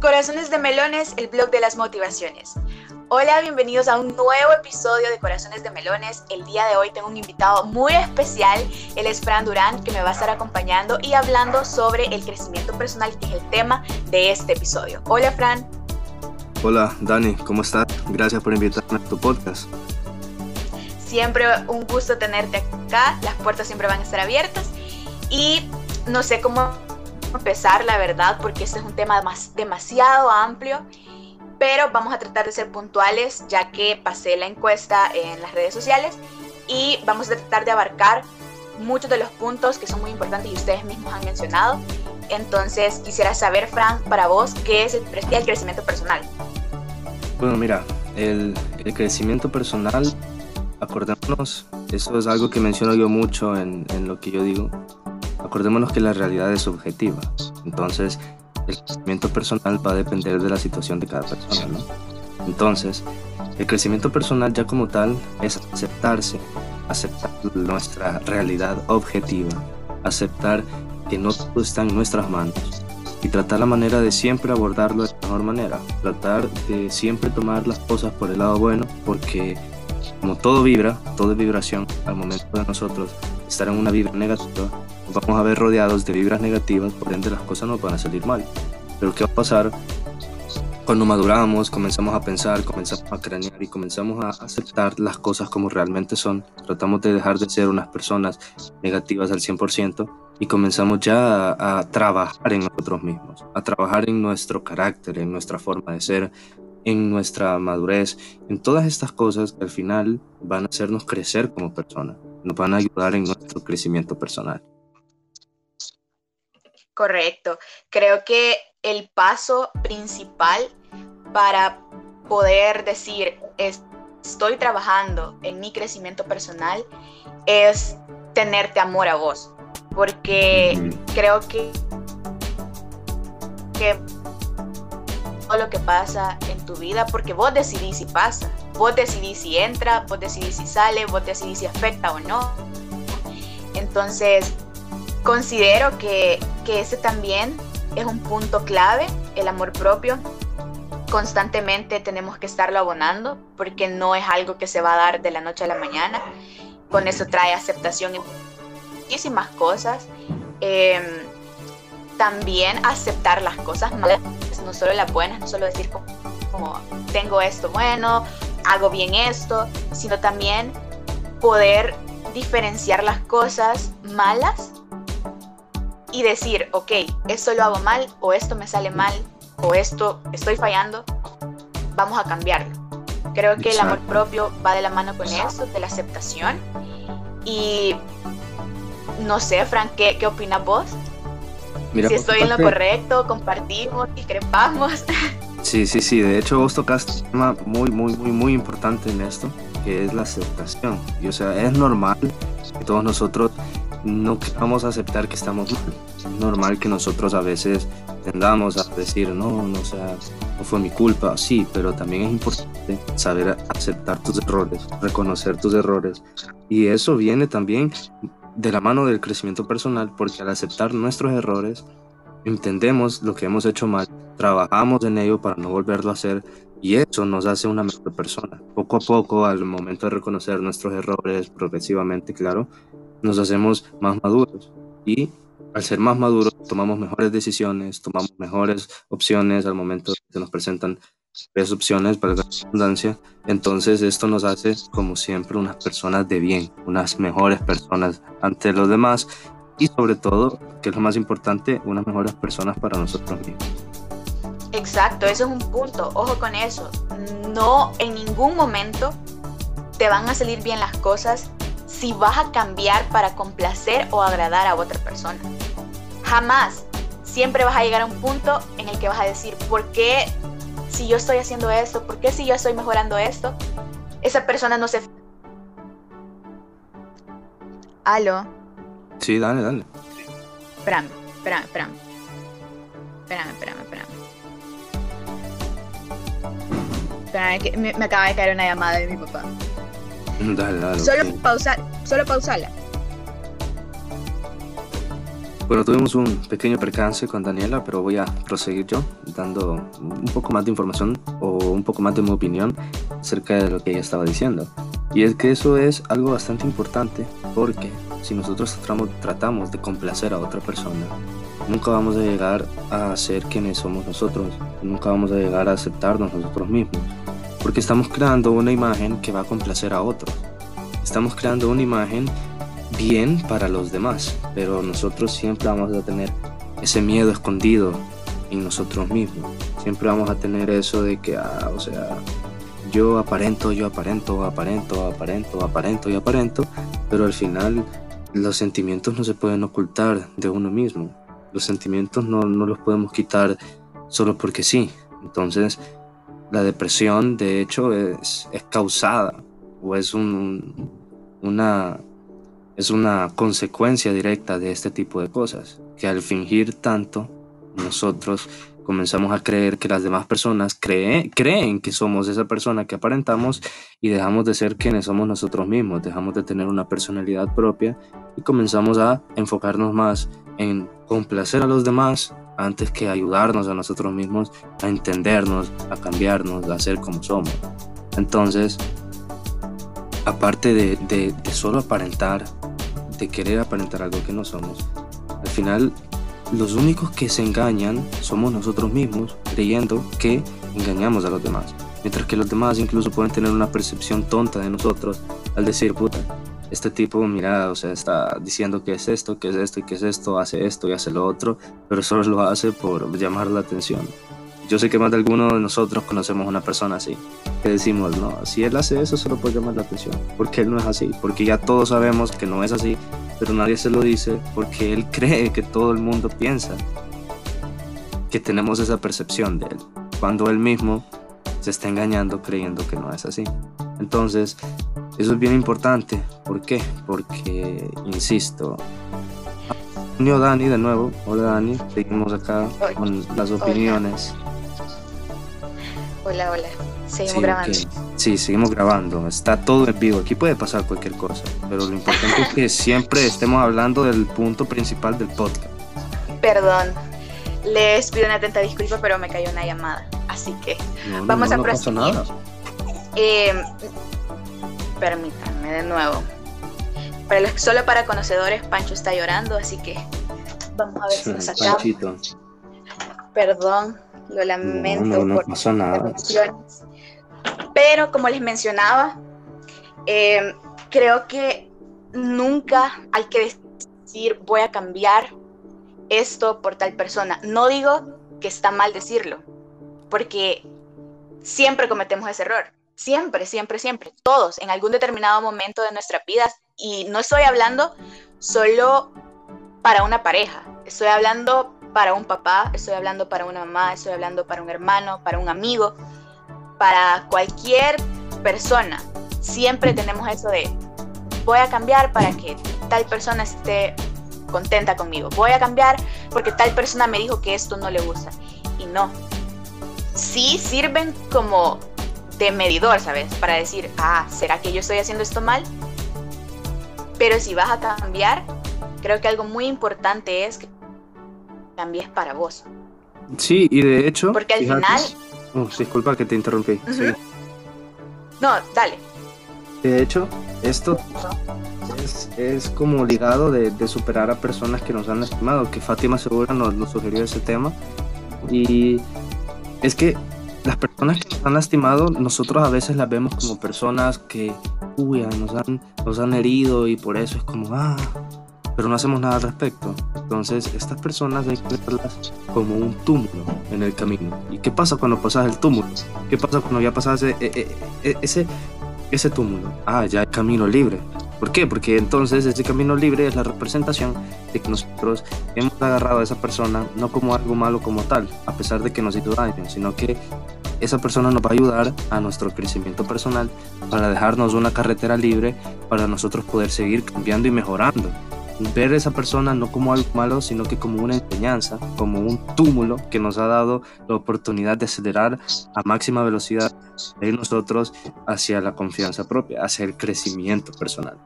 Corazones de Melones, el blog de las motivaciones. Hola, bienvenidos a un nuevo episodio de Corazones de Melones. El día de hoy tengo un invitado muy especial. Él es Fran Durán, que me va a estar acompañando y hablando sobre el crecimiento personal, que es el tema de este episodio. Hola, Fran. Hola, Dani, ¿cómo estás? Gracias por invitarme a tu podcast. Siempre un gusto tenerte acá. Las puertas siempre van a estar abiertas. Y no sé cómo empezar, la verdad, porque este es un tema más, demasiado amplio, pero vamos a tratar de ser puntuales, ya que pasé la encuesta en las redes sociales y vamos a tratar de abarcar muchos de los puntos que son muy importantes y ustedes mismos han mencionado. Entonces, quisiera saber, Frank, para vos, ¿qué es el, el crecimiento personal? Bueno, mira, el, el, crecimiento personal, acordémonos, eso es algo que menciono yo mucho en, en lo que yo digo, Acordémonos que la realidad es subjetiva, entonces el crecimiento personal va a depender de la situación de cada persona, ¿no? Entonces, el crecimiento personal ya como tal es aceptarse, aceptar nuestra realidad objetiva, aceptar que no todo está en nuestras manos y tratar la manera de siempre abordarlo de la mejor manera, tratar de siempre tomar las cosas por el lado bueno, porque como todo vibra, todo es vibración, al momento de nosotros estar en una vibra negativa, vamos a ver rodeados de vibras negativas, por ende las cosas nos van a salir mal. Pero ¿qué va a pasar cuando maduramos, comenzamos a pensar, comenzamos a cranear y comenzamos a aceptar las cosas como realmente son? Tratamos de dejar de ser unas personas negativas al 100% y comenzamos ya a, a trabajar en nosotros mismos, a trabajar en nuestro carácter, en nuestra forma de ser, en nuestra madurez, en todas estas cosas que al final van a hacernos crecer como personas, nos van a ayudar en nuestro crecimiento personal. Correcto. Creo que el paso principal para poder decir estoy trabajando en mi crecimiento personal es tenerte amor a vos. Porque creo que, que todo lo que pasa en tu vida, porque vos decidís si pasa, vos decidís si entra, vos decidís si sale, vos decidís si afecta o no. Entonces, considero que que ese también es un punto clave, el amor propio. Constantemente tenemos que estarlo abonando porque no es algo que se va a dar de la noche a la mañana. Con eso trae aceptación en muchísimas cosas. Em, también aceptar las cosas malas, no solo las buenas, no solo decir como, como tengo esto bueno, hago bien esto, sino también poder diferenciar las cosas malas y decir, ok, esto lo hago mal o esto me sale mal o esto estoy fallando, vamos a cambiarlo. Creo que el amor propio va de la mano con eso, de la aceptación. Y no sé, Frank, ¿qué, qué opinas vos? Si estoy en lo correcto, compartimos, discrepamos. Sí, sí, sí. De hecho, vos tocaste un tema muy, muy, muy, muy importante en esto, que es la aceptación. Y o sea, es normal que todos nosotros no a aceptar que estamos mal. Es normal que nosotros a veces tendamos a decir, no, no, sea, no fue mi culpa, sí, pero también es importante saber aceptar tus errores, reconocer tus errores. Y eso viene también de la mano del crecimiento personal, porque al aceptar nuestros errores, entendemos lo que hemos hecho mal, trabajamos en ello para no volverlo a hacer y eso nos hace una mejor persona. Poco a poco, al momento de reconocer nuestros errores, progresivamente, claro, nos hacemos más maduros y al ser más maduros tomamos mejores decisiones, tomamos mejores opciones al momento que nos presentan tres opciones para la abundancia. Entonces esto nos hace como siempre unas personas de bien, unas mejores personas ante los demás y sobre todo, que es lo más importante, unas mejores personas para nosotros mismos. Exacto, eso es un punto, ojo con eso. No en ningún momento te van a salir bien las cosas si vas a cambiar para complacer o agradar a otra persona. Jamás. Siempre vas a llegar a un punto en el que vas a decir, ¿por qué si yo estoy haciendo esto? ¿Por qué si yo estoy mejorando esto? Esa persona no se... ¿Aló? Sí, dale, dale. Espérame, espérame, espérame. Espérame, espérame, espérame. Espérame, que me, me acaba de caer una llamada de mi papá. Dale, dale. Solo, pausa, solo pausala. Bueno, tuvimos un pequeño percance con Daniela, pero voy a proseguir yo dando un poco más de información o un poco más de mi opinión acerca de lo que ella estaba diciendo. Y es que eso es algo bastante importante porque si nosotros tratamos de complacer a otra persona, nunca vamos a llegar a ser quienes somos nosotros, nunca vamos a llegar a aceptarnos nosotros mismos, porque estamos creando una imagen que va a complacer a otros. Estamos creando una imagen bien para los demás, pero nosotros siempre vamos a tener ese miedo escondido en nosotros mismos. Siempre vamos a tener eso de que, ah, o sea, yo aparento, yo aparento, aparento, aparento, aparento y aparento, pero al final los sentimientos no se pueden ocultar de uno mismo. Los sentimientos no, no los podemos quitar solo porque sí. Entonces, la depresión, de hecho, es, es causada o es un, una, es una consecuencia directa de este tipo de cosas, que al fingir tanto, nosotros comenzamos a creer que las demás personas creen que somos esa persona que aparentamos y dejamos de ser quienes somos nosotros mismos, dejamos de tener una personalidad propia y comenzamos a enfocarnos más en complacer a los demás antes que ayudarnos a nosotros mismos a entendernos, a cambiarnos, a ser como somos. Entonces, aparte de, de, solo aparentar, de querer aparentar algo que no somos, al final los únicos que se engañan somos nosotros mismos, creyendo que engañamos a los demás. Mientras que los demás incluso pueden tener una percepción tonta de nosotros al decir, puta, este tipo, mira, o sea, está diciendo que es esto, que es esto y que es esto, hace esto y hace lo otro, pero solo lo hace por llamar la atención. Yo sé que más de alguno de nosotros conocemos una persona así, que decimos, no, si él hace eso solo por llamar la atención, porque él no es así, porque ya todos sabemos que no es así, pero nadie se lo dice porque él cree que todo el mundo piensa que tenemos esa percepción de él, cuando él mismo se está engañando creyendo que no es así. Entonces, eso es bien importante. ¿Por qué? Porque, insisto, Yo Dani de nuevo. Hola Dani, seguimos acá con las opiniones. Hola, hola. Seguimos grabando. Sí, seguimos grabando. Está todo en vivo. Aquí puede pasar cualquier cosa. Pero lo importante es que siempre estemos hablando del punto principal del podcast. Perdón. Les pido una atenta disculpa, pero me cayó una llamada. Así que vamos a no proseguir. Nada. Eh, permítanme de nuevo. Para los, solo para conocedores, Pancho está llorando, así que vamos a ver si nos acaba. Perdón. Lo lamento no, por nada. Pero como les mencionaba, eh, creo que nunca hay que decir voy a cambiar esto por tal persona. No digo que está mal decirlo, porque siempre cometemos ese error. Siempre, siempre, siempre. Todos, en algún determinado momento de nuestra vida. Y no estoy hablando solo para una pareja. Estoy hablando para un papá, estoy hablando para una mamá, estoy hablando para un hermano, para un amigo, para cualquier persona. Siempre tenemos eso de voy a cambiar para que tal persona esté contenta conmigo. Voy a cambiar porque tal persona me dijo que esto no le gusta. Y no. Sí sirven como de medidor, ¿sabes? Para decir, ah, ¿será que yo estoy haciendo esto mal? Pero si vas a cambiar, creo que algo muy importante es que también es para vos. Sí, y de hecho... Porque al final... Oh, disculpa que te interrumpí. No, dale. De hecho, esto es, como ligado de, superar a personas que nos han lastimado, que Fátima Segura nos, nos, sugirió ese tema. Y es que las personas que nos han lastimado, nosotros a veces las vemos como personas que, uy, nos han, nos han herido y por eso es como, ah, pero no hacemos nada al respecto. Entonces, estas personas hay que verlas como un túmulo en el camino. ¿Y qué pasa cuando pasas el túmulo? ¿Qué pasa cuando ya pasas ese, e, e, e, ese, ese túmulo? Ah, ya hay camino libre. ¿Por qué? Porque entonces ese camino libre es la representación de que nosotros hemos agarrado a esa persona no como algo malo como tal, a pesar de que nos hizo daño, sino que esa persona nos va a ayudar a nuestro crecimiento personal para dejarnos una carretera libre para nosotros poder seguir cambiando y mejorando ver a esa persona no como algo malo, sino que como una enseñanza, como un túmulo que nos ha dado la oportunidad de acelerar a máxima velocidad de nosotros hacia la confianza propia, hacia el crecimiento personal.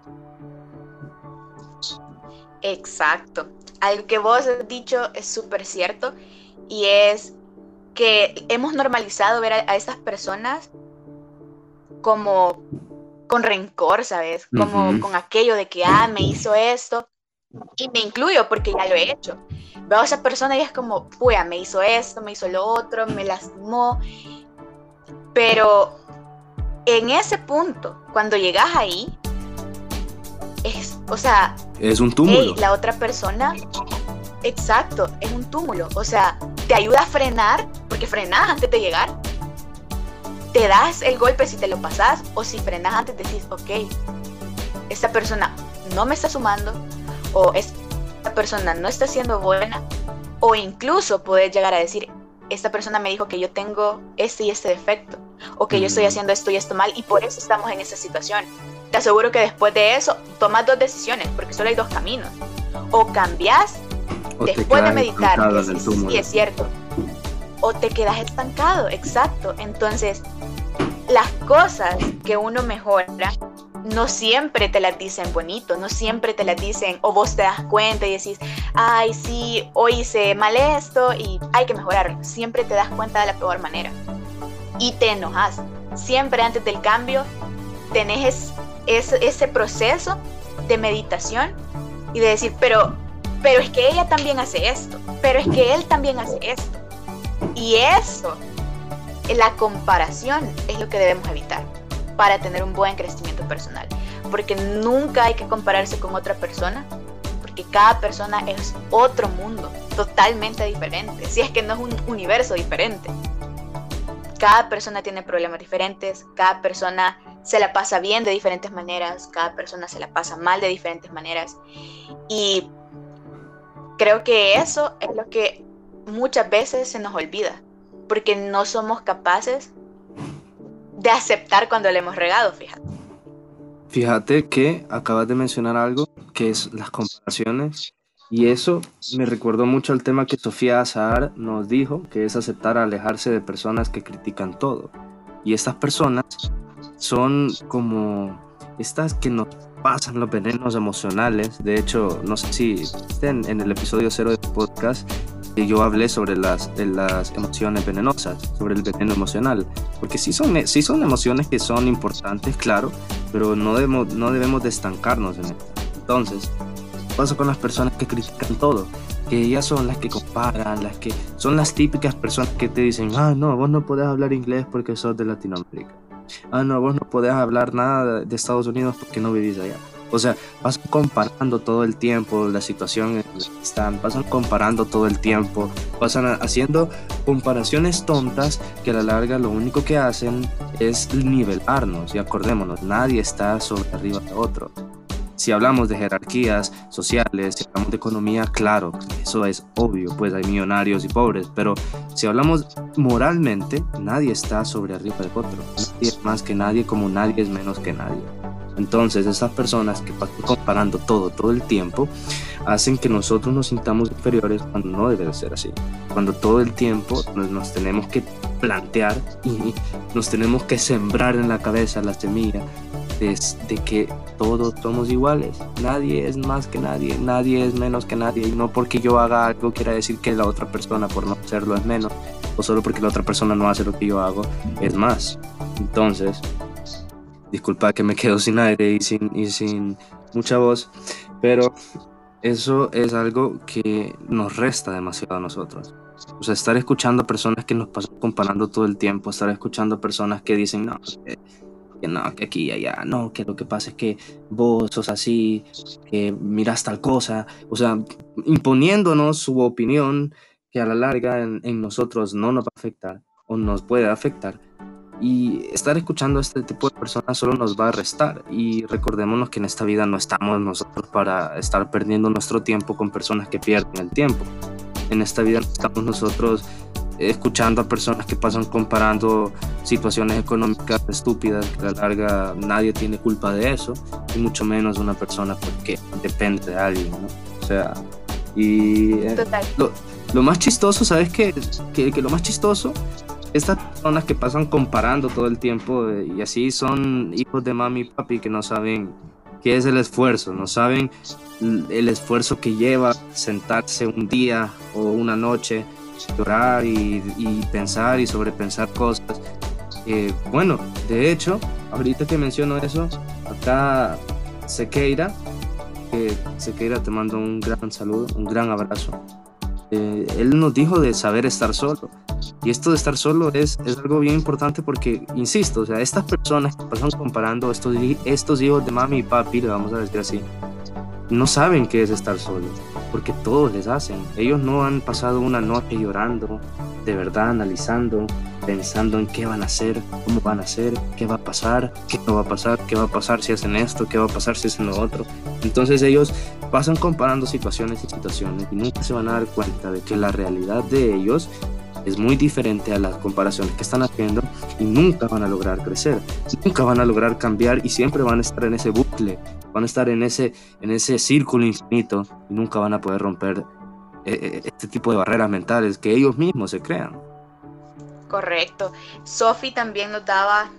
Exacto. Algo que vos has dicho es súper cierto y es que hemos normalizado ver a, estas personas como con rencor, ¿sabes? Como con aquello de que, ah, me hizo esto. Y me incluyo porque ya lo he hecho. Veo a esa persona y es como, pues, me hizo esto, me hizo lo otro, me lastimó. Pero en ese punto, cuando llegas ahí, es, o sea, es un túmulo. la otra persona, exacto, es un túmulo. O sea, te ayuda a frenar, porque frenas antes de llegar. Te das el golpe si te lo pasas, o si frenas antes decís, ok, esta persona no me está sumando, o esta persona no está siendo buena, o incluso puedes llegar a decir, esta persona me dijo que yo tengo este y este defecto, o que yo estoy haciendo esto y esto mal, y por eso estamos en esa situación. Te aseguro que después de eso tomas dos decisiones, porque solo hay dos caminos. O cambias después de meditar, que sí, es cierto, o te quedas estancado, exacto. Entonces, las cosas que uno mejora no siempre te las dicen bonito, no siempre te las dicen o vos te das cuenta y decís, ay, sí, hoy hice mal esto y hay que mejorarlo. Siempre te das cuenta de la peor manera y te enojas. Siempre antes del cambio tenés ese proceso de meditación y de decir, pero, pero es que ella también hace esto, pero es que él también hace esto. Y eso, la comparación es lo que debemos evitar para tener un buen crecimiento personal. Porque nunca hay que compararse con otra persona, porque cada persona es otro mundo, totalmente diferente, si es que no es un universo diferente. Cada persona tiene problemas diferentes, cada persona se la pasa bien de diferentes maneras, cada persona se la pasa mal de diferentes maneras. Y creo que eso es lo que muchas veces se nos olvida, porque no somos capaces de aceptar cuando le hemos regado, fíjate. Fíjate que acabas de mencionar algo que es las comparaciones y eso me recordó mucho al tema que Sofía Azar nos dijo, que es aceptar alejarse de personas que critican todo. Y estas personas son como estas que nos pasan los venenos emocionales. De hecho, no sé si en, en el episodio cero del podcast yo hablé sobre las, las emociones venenosas, sobre el veneno emocional, porque sí son, sí son emociones que son importantes, claro, pero no debemos, no debemos de estancarnos en esto. Entonces, ¿qué pasa con las personas que critican todo? Que ellas son las que comparan, las que son las típicas personas que te dicen, ah, no, vos no podés hablar inglés porque sos de Latinoamérica. Ah, no, vos no podés hablar nada de Estados Unidos porque no vivís allá. O sea, pasan comparando todo el tiempo la situación en la están, pasan comparando todo el tiempo, pasan haciendo comparaciones tontas que a la larga lo único que hacen es nivelarnos. Y acordémonos, nadie está sobre arriba de otro. Si hablamos de jerarquías sociales, si hablamos de economía, claro, eso es obvio, pues hay millonarios y pobres, pero si hablamos moralmente, nadie está sobre arriba de otro. Nadie es más que nadie como nadie es menos que nadie. Entonces, esas personas que pasan comparando todo, todo el tiempo, hacen que nosotros nos sintamos inferiores cuando no debe de ser así. Cuando todo el tiempo nos, tenemos que plantear y nos tenemos que sembrar en la cabeza la semilla de, de, que todos somos iguales. Nadie es más que nadie, nadie es menos que nadie. Y no porque yo haga algo quiera decir que la otra persona por no hacerlo es menos. O solo porque la otra persona no hace lo que yo hago es más. Entonces, Disculpa que me quedo sin aire y sin, y sin mucha voz, pero eso es algo que nos resta demasiado a nosotros. O sea, estar escuchando a personas que nos pasan comparando todo el tiempo, estar escuchando a personas que dicen, no, que, no, que aquí y allá, no, que lo que pasa es que vos sos así, que miras tal cosa, o sea, imponiéndonos su opinión que a la larga en, en nosotros no nos va a afectar o nos puede afectar y estar escuchando a este tipo de personas solo nos va a restar. Y recordémonos que en esta vida no estamos nosotros para estar perdiendo nuestro tiempo con personas que pierden el tiempo. En esta vida no estamos nosotros escuchando a personas que pasan comparando situaciones económicas estúpidas, que a la larga nadie tiene culpa de eso, y mucho menos una persona porque depende de alguien, ¿no? O sea, y eh, lo, lo, más chistoso, ¿sabes qué? Que, que lo más chistoso estas personas que pasan comparando todo el tiempo eh, y así son hijos de mami y papi que no saben qué es el esfuerzo, no saben el esfuerzo que lleva sentarse un día o una noche, llorar y, pensar y sobrepensar cosas. Eh, bueno, de hecho, ahorita que menciono eso, acá Sequeira, que Sequeira te mando un gran saludo, un gran abrazo. Eh, él nos dijo de saber estar solo. Y esto de estar solo es, es algo bien importante porque, insisto, o sea, estas personas que pasan comparando estos, estos hijos de mami y papi, le vamos a decir así, no saben qué es estar solo, porque todos les hacen. Ellos no han pasado una noche llorando, de verdad analizando, pensando en qué van a hacer, cómo van a hacer, qué va a pasar, qué no va a pasar, qué va a pasar si hacen esto, qué va a pasar si hacen lo otro. Entonces ellos pasan comparando situaciones y situaciones y nunca se van a dar cuenta de que la realidad de ellos es muy diferente a las comparaciones que están haciendo y nunca van a lograr crecer, nunca van a lograr cambiar y siempre van a estar en ese bucle, van a estar en ese, en ese círculo infinito y nunca van a poder romper eh, eh, este tipo de barreras mentales que ellos mismos se crean. Correcto. Sophie también nos daba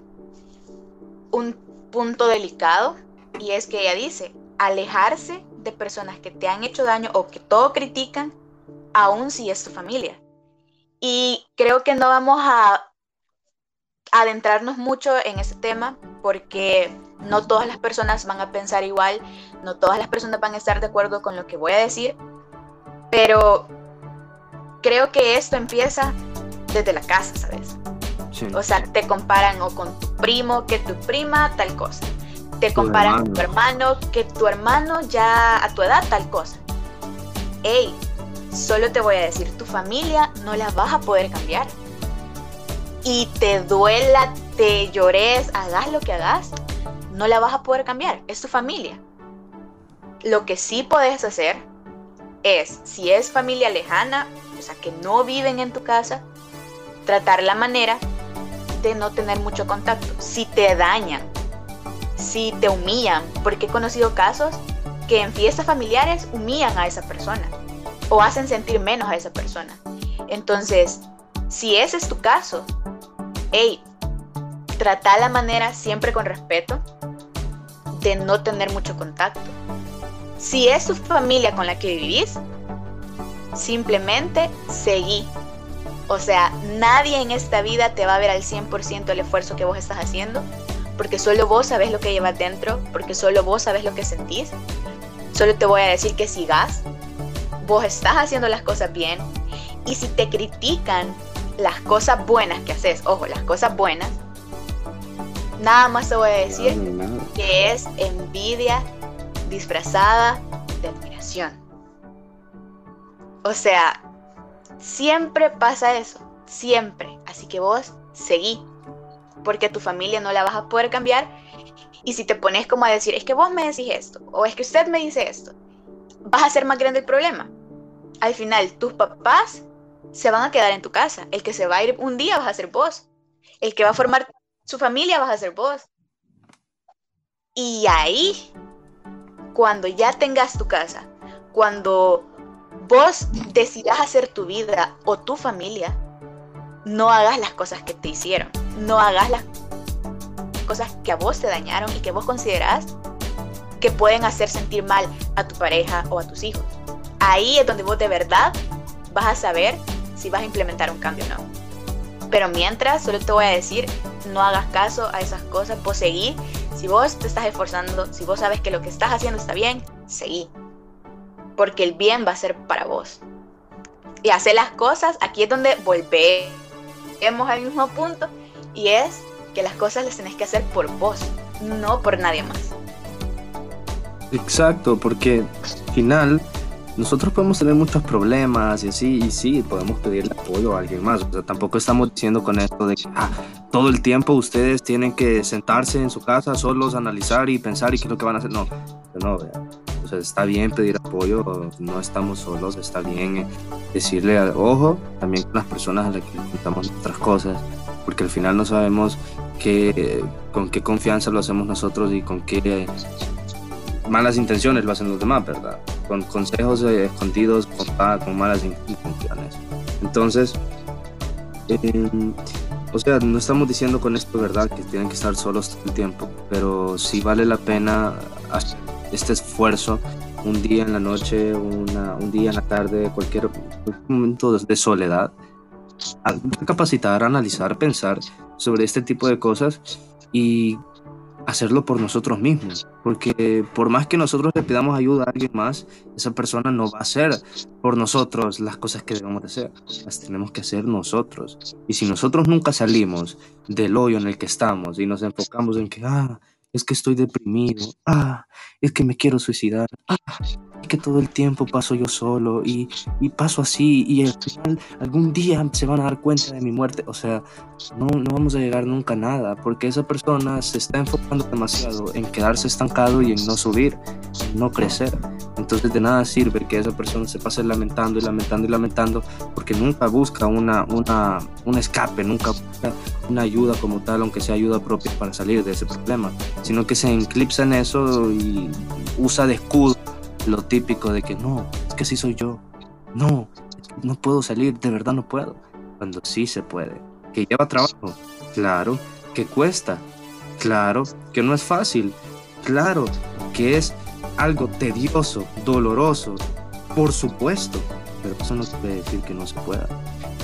un punto delicado y es que ella dice, alejarse de personas que te han hecho daño o que todo critican, aun si es tu familia. Y creo que no vamos a adentrarnos mucho en ese tema porque no todas las personas van a pensar igual, no todas las personas van a estar de acuerdo con lo que voy a decir, pero creo que esto empieza desde la casa, ¿sabes? O sea, te comparan o con tu primo, que tu prima, tal cosa. Te comparan con tu hermano, que tu hermano ya a tu edad, tal cosa. Ey, Solo te voy a decir, tu familia no la vas a poder cambiar. Y te duela, te llores, hagas lo que hagas, no la vas a poder cambiar. Es tu familia. Lo que sí puedes hacer es, si es familia lejana, o sea, que no viven en tu casa, tratar la manera de no tener mucho contacto. Si te dañan, si te humillan, porque he conocido casos que en fiestas familiares humillan a esa persona o hacen sentir menos a esa persona. Entonces, si ese es tu caso, hey, trata la manera siempre con respeto de no tener mucho contacto. Si es tu familia con la que vivís, simplemente seguí. O sea, nadie en esta vida te va a ver al 100% el esfuerzo que vos estás haciendo, porque solo vos sabes lo que llevas dentro, porque solo vos sabes lo que sentís. Solo te voy a decir que sigas, vos estás haciendo las cosas bien y si te critican las cosas buenas que haces, ojo, las cosas buenas, nada más te voy a decir que es envidia disfrazada de admiración. O sea, siempre pasa eso, siempre. Así que vos seguí, porque tu familia no la vas a poder cambiar. Y si te pones como a decir, es que vos me decís esto, o es que usted me dice esto, vas a hacer más grande el problema. Al final, tus papás se van a quedar en tu casa. El que se va a ir un día vas a ser vos. El que va a formar su familia vas a ser vos. Y ahí, cuando ya tengas tu casa, cuando vos decidas hacer tu vida o tu familia, no hagas las cosas que te hicieron. No hagas las cosas que a vos te dañaron y que vos considerás que pueden hacer sentir mal a tu pareja o a tus hijos. Ahí es donde vos de verdad vas a saber si vas a implementar un cambio o no. Pero mientras, solo te voy a decir, no hagas caso a esas cosas, vos seguí. Si vos te estás esforzando, si vos sabes que lo que estás haciendo está bien, seguí. Porque el bien va a ser para vos. Y hacer las cosas, aquí es donde volvemos al mismo punto, y es que las cosas las tenés que hacer por vos, no por nadie más. Exacto, porque al final nosotros podemos tener muchos problemas y así, y sí, podemos pedirle apoyo a alguien más. O sea, tampoco estamos diciendo con esto de que ah, todo el tiempo ustedes tienen que sentarse en su casa solos, analizar y pensar y qué es lo que van a hacer. No, no, o sea, está bien pedir apoyo, no estamos solos, está bien eh, decirle, ojo, también con las personas a las que contamos nuestras cosas, porque al final no sabemos qué, con qué confianza lo hacemos nosotros y con qué malas intenciones lo hacen los demás, ¿verdad? Con consejos eh, escondidos, con, malas intenciones. Entonces, em, o sea, no estamos diciendo con esto, ¿verdad?, que tienen que estar solos todo el tiempo, pero sí vale la pena hacer este esfuerzo un día en la noche, un día en la tarde, cualquier momento de soledad, a capacitar, analizar, pensar sobre este tipo de cosas y hacerlo por nosotros mismos. Porque por más que nosotros le pidamos ayuda a alguien más, esa persona no va a hacer por nosotros las cosas que debemos de hacer. Las tenemos que hacer nosotros. Y si nosotros nunca salimos del hoyo en el que estamos y nos enfocamos en que, ah, es que estoy deprimido, ah, es que me quiero suicidar, ah, que todo el tiempo paso yo solo y, y, paso así y al final algún día se van a dar cuenta de mi muerte. O sea, no, no vamos a llegar nunca a nada porque esa persona se está enfocando demasiado en quedarse estancado y en no subir, en no crecer. Entonces de nada sirve que esa persona se pase lamentando y lamentando y lamentando porque nunca busca una, una, un escape, nunca busca una ayuda como tal, aunque sea ayuda propia para salir de ese problema, sino que se eclipsa en eso y usa de escudo lo típico de que no, es que así soy yo, no, no puedo salir, de verdad no puedo, cuando sí se puede, que lleva trabajo, claro, que cuesta, claro, que no es fácil, claro, que es algo tedioso, doloroso, por supuesto, pero eso no quiere decir que no se pueda.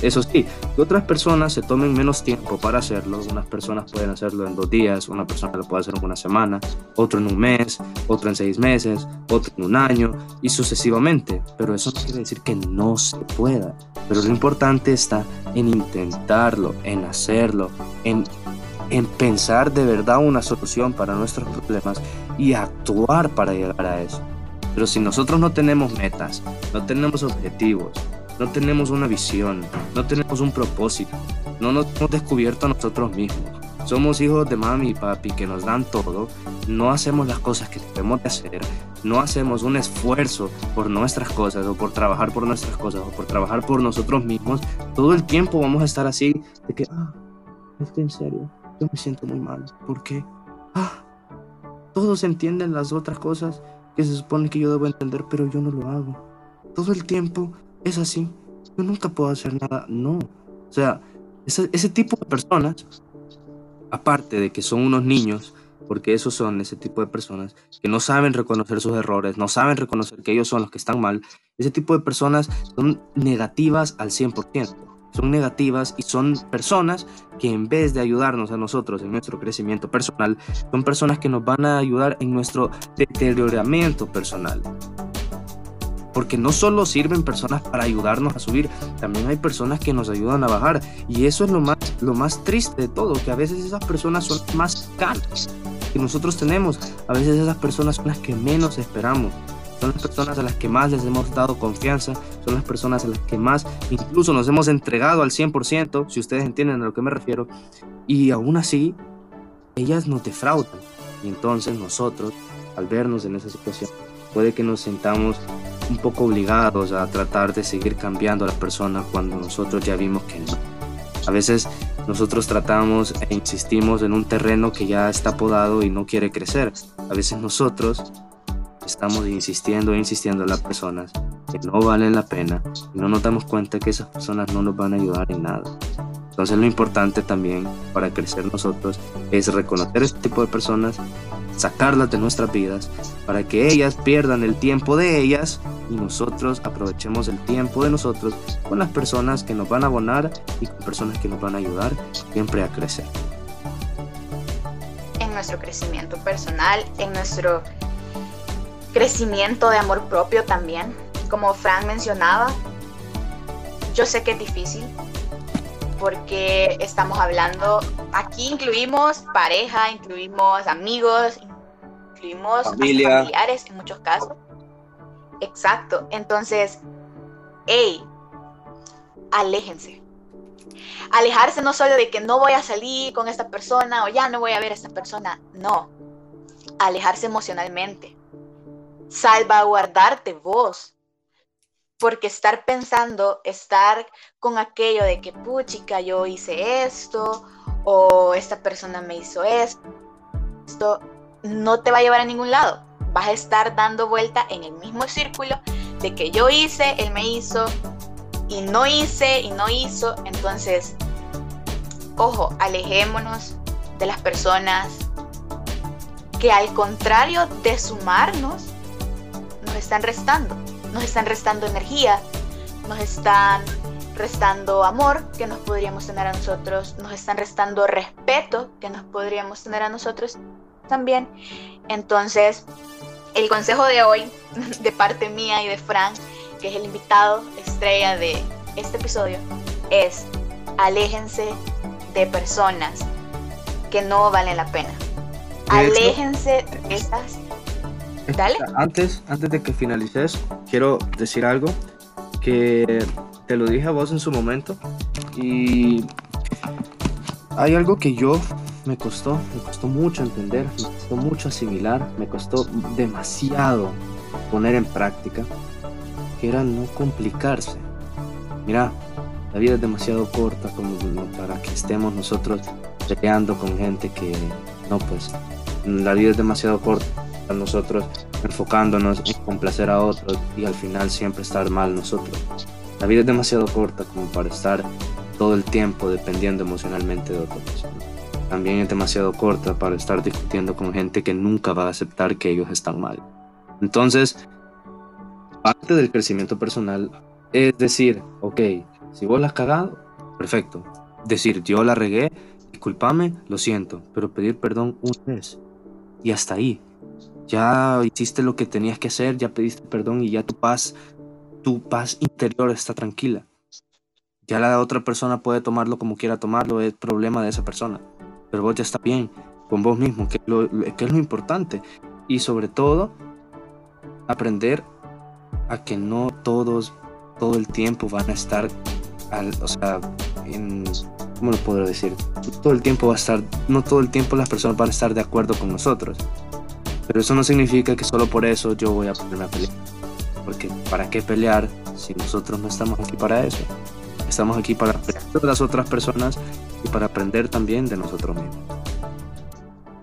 Eso sí, que otras personas se tomen menos tiempo para hacerlo. Unas personas pueden hacerlo en dos días, una persona lo puede hacer en una semana, otro en un mes, otro en seis meses, otro en un año y sucesivamente. Pero eso no quiere decir que no se pueda. Pero lo importante está en intentarlo, en hacerlo, en, en pensar de verdad una solución para nuestros problemas y actuar para llegar a eso. Pero si nosotros no tenemos metas, no tenemos objetivos, no tenemos una visión, no tenemos un propósito, no nos hemos descubierto a nosotros mismos. Somos hijos de mami y papi que nos dan todo, no hacemos las cosas que debemos de hacer, no hacemos un esfuerzo por nuestras cosas o por trabajar por nuestras cosas o por trabajar por nosotros mismos, todo el tiempo vamos a estar así de que, ah, es que en serio, yo me siento muy mal. ¿Por qué? Ah, todos entienden las otras cosas que se supone que yo debo entender, pero yo no lo hago. Todo el tiempo es así. Yo nunca puedo hacer nada. No. O sea, ese, tipo de personas, aparte de que son unos niños, porque esos son ese tipo de personas que no saben reconocer sus errores, no saben reconocer que ellos son los que están mal, ese tipo de personas son negativas al 100%. Son negativas y son personas que en vez de ayudarnos a nosotros en nuestro crecimiento personal, son personas que nos van a ayudar en nuestro deterioramiento personal. Porque no solo sirven personas para ayudarnos a subir, también hay personas que nos ayudan a bajar. Y eso es lo más, lo más triste de todo, que a veces esas personas son más caras que nosotros tenemos. A veces esas personas son las que menos esperamos. Son las personas a las que más les hemos dado confianza, son las personas a las que más incluso nos hemos entregado al 100%, si ustedes entienden a lo que me refiero, y aún así, ellas nos defraudan. Y entonces nosotros, al vernos en esa situación, puede que nos sintamos un poco obligados a tratar de seguir cambiando a la persona cuando nosotros ya vimos que no. A veces nosotros tratamos e insistimos en un terreno que ya está podado y no quiere crecer. A veces nosotros estamos insistiendo e insistiendo a las personas que no valen la pena y no nos damos cuenta que esas personas no nos van a ayudar en nada. Entonces lo importante también para crecer nosotros es reconocer este tipo de personas, sacarlas de nuestras vidas para que ellas pierdan el tiempo de ellas y nosotros aprovechemos el tiempo de nosotros con las personas que nos van a abonar y con personas que nos van a ayudar siempre a crecer. En nuestro crecimiento personal, en nuestro crecimiento de amor propio también, como Fran mencionaba, yo sé que es difícil, porque estamos hablando, aquí incluimos pareja, incluimos amigos, incluimos familiares en muchos casos. Exacto, entonces, hey, aléjense. Alejarse no solo de que no voy a salir con esta persona o ya no voy a ver a esta persona, no. Alejarse emocionalmente. Salvaguardarte vos porque estar pensando, estar con aquello de que, puchica, yo hice esto, o esta persona me hizo esto, no te va a llevar a ningún lado. Vas a estar dando vuelta en el mismo círculo de que yo hice, él me hizo, y no hice, y no hizo. Entonces, ojo, alejémonos de las personas que al contrario de sumarnos, nos están restando. Nos están restando energía, nos están restando amor que nos podríamos tener a nosotros, nos están restando respeto que nos podríamos tener a nosotros también. Entonces, el consejo de hoy, de parte mía y de Frank, que es el invitado estrella de este episodio, es aléjense de personas que no valen la pena. Aléjense de esas. Dale. Antes, antes de que finalices, quiero decir algo que te lo dije a vos en su momento y hay algo que yo me costó, me costó mucho entender, me costó mucho asimilar, me costó demasiado poner en práctica, que era no complicarse. Mira, la vida es demasiado corta como para que estemos nosotros peleando con gente que no, pues la vida es demasiado corta para nosotros enfocándonos en complacer a otros y al final siempre estar mal nosotros. La vida es demasiado corta como para estar todo el tiempo dependiendo emocionalmente de otra persona. También es demasiado corta para estar discutiendo con gente que nunca va a aceptar que ellos están mal. Entonces, parte del crecimiento personal es decir, ok, si vos la has cagado, perfecto. Decir, yo la regué, discúlpame, lo siento, pero pedir perdón una vez. Y hasta ahí. Ya hiciste lo que tenías que hacer, ya pediste perdón y ya tu paz, tu paz interior está tranquila. Ya la otra persona puede tomarlo como quiera tomarlo, es problema de esa persona. Pero vos ya está bien con vos mismo, que lo, que es lo importante. Y sobre todo, aprender a que no todos todo el tiempo van a estar o sea, en, ¿cómo lo puedo decir? Todo el tiempo va a estar, no todo el tiempo las personas van a estar de acuerdo con nosotros. Pero eso no significa que solo por eso yo voy a ponerme a pelear. Porque ¿para qué pelear si nosotros no estamos aquí para eso? Estamos aquí para aprender de las otras personas y para aprender también de nosotros mismos.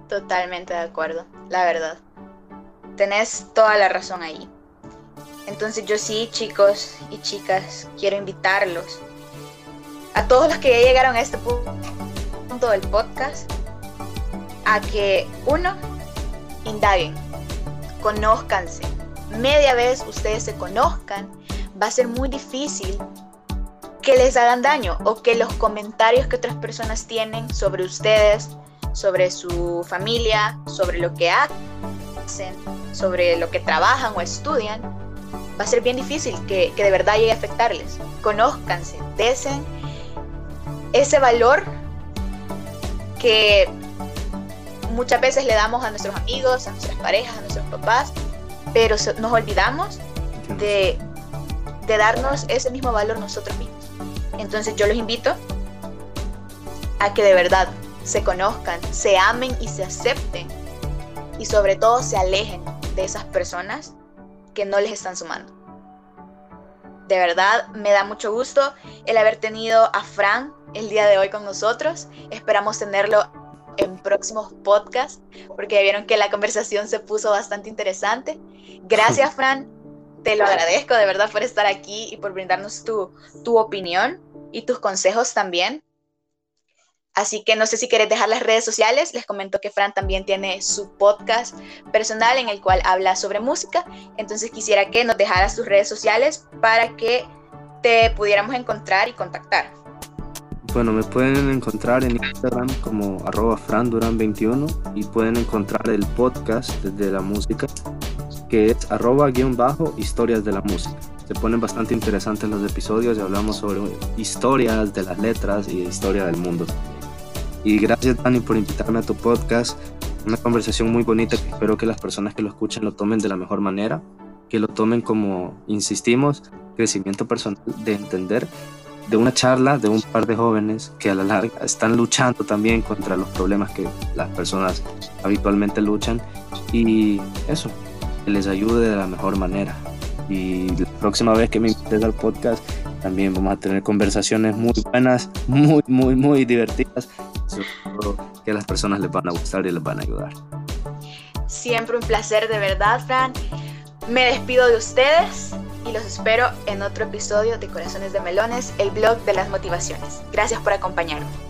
Totalmente de acuerdo, la verdad. Tenés toda la razón ahí. Entonces yo sí, chicos y chicas, quiero invitarlos a todos los que ya llegaron a este punto del podcast a que uno, indaguen, conózcanse. Media vez ustedes se conozcan, va a ser muy difícil que les hagan daño o que los comentarios que otras personas tienen sobre ustedes, sobre su familia, sobre lo que hacen, sobre lo que trabajan o estudian, va a ser bien difícil que, que de verdad llegue a afectarles. Conózcanse, desen ese valor que muchas veces le damos a nuestros amigos, a nuestras parejas, a nuestros papás, pero nos olvidamos de, de darnos ese mismo valor nosotros mismos. Entonces yo los invito a que de verdad se conozcan, se amen y se acepten y sobre todo se alejen de esas personas que no les están sumando de verdad me da mucho gusto el haber tenido a Fran el día de hoy con nosotros. Esperamos tenerlo en próximos podcasts porque ya vieron que la conversación se puso bastante interesante. Gracias Fran, te lo agradezco de verdad por estar aquí y por brindarnos tu, tu opinión y tus consejos también. Así que no sé si quieres dejar las redes sociales. Les comento que Fran también tiene su podcast personal en el cual habla sobre música. Entonces quisiera que nos dejaras tus redes sociales para que te pudiéramos encontrar y contactar. Bueno, me pueden encontrar en Instagram como arroba franduran21 y pueden encontrar el podcast de la música que es arroba guion bajo historias de la música. Se ponen bastante interesantes los episodios y hablamos sobre historias de las letras y historia del mundo. Y gracias Dani por invitarme a tu podcast. Una conversación muy bonita que espero que las personas que lo escuchen lo tomen de la mejor manera, que lo tomen como, insistimos, crecimiento personal, de entender de una charla de un par de jóvenes que a la larga están luchando también contra los problemas que las personas habitualmente luchan y eso, que les ayude de la mejor manera. Y próxima vez que me invites al podcast también vamos a tener conversaciones muy buenas, muy, muy, muy divertidas que a las personas les van a gustar y les van a ayudar. Siempre un placer de verdad, Fran. Me despido de ustedes y los espero en otro episodio de Corazones de Melones, el blog de las motivaciones. Gracias por acompañarme.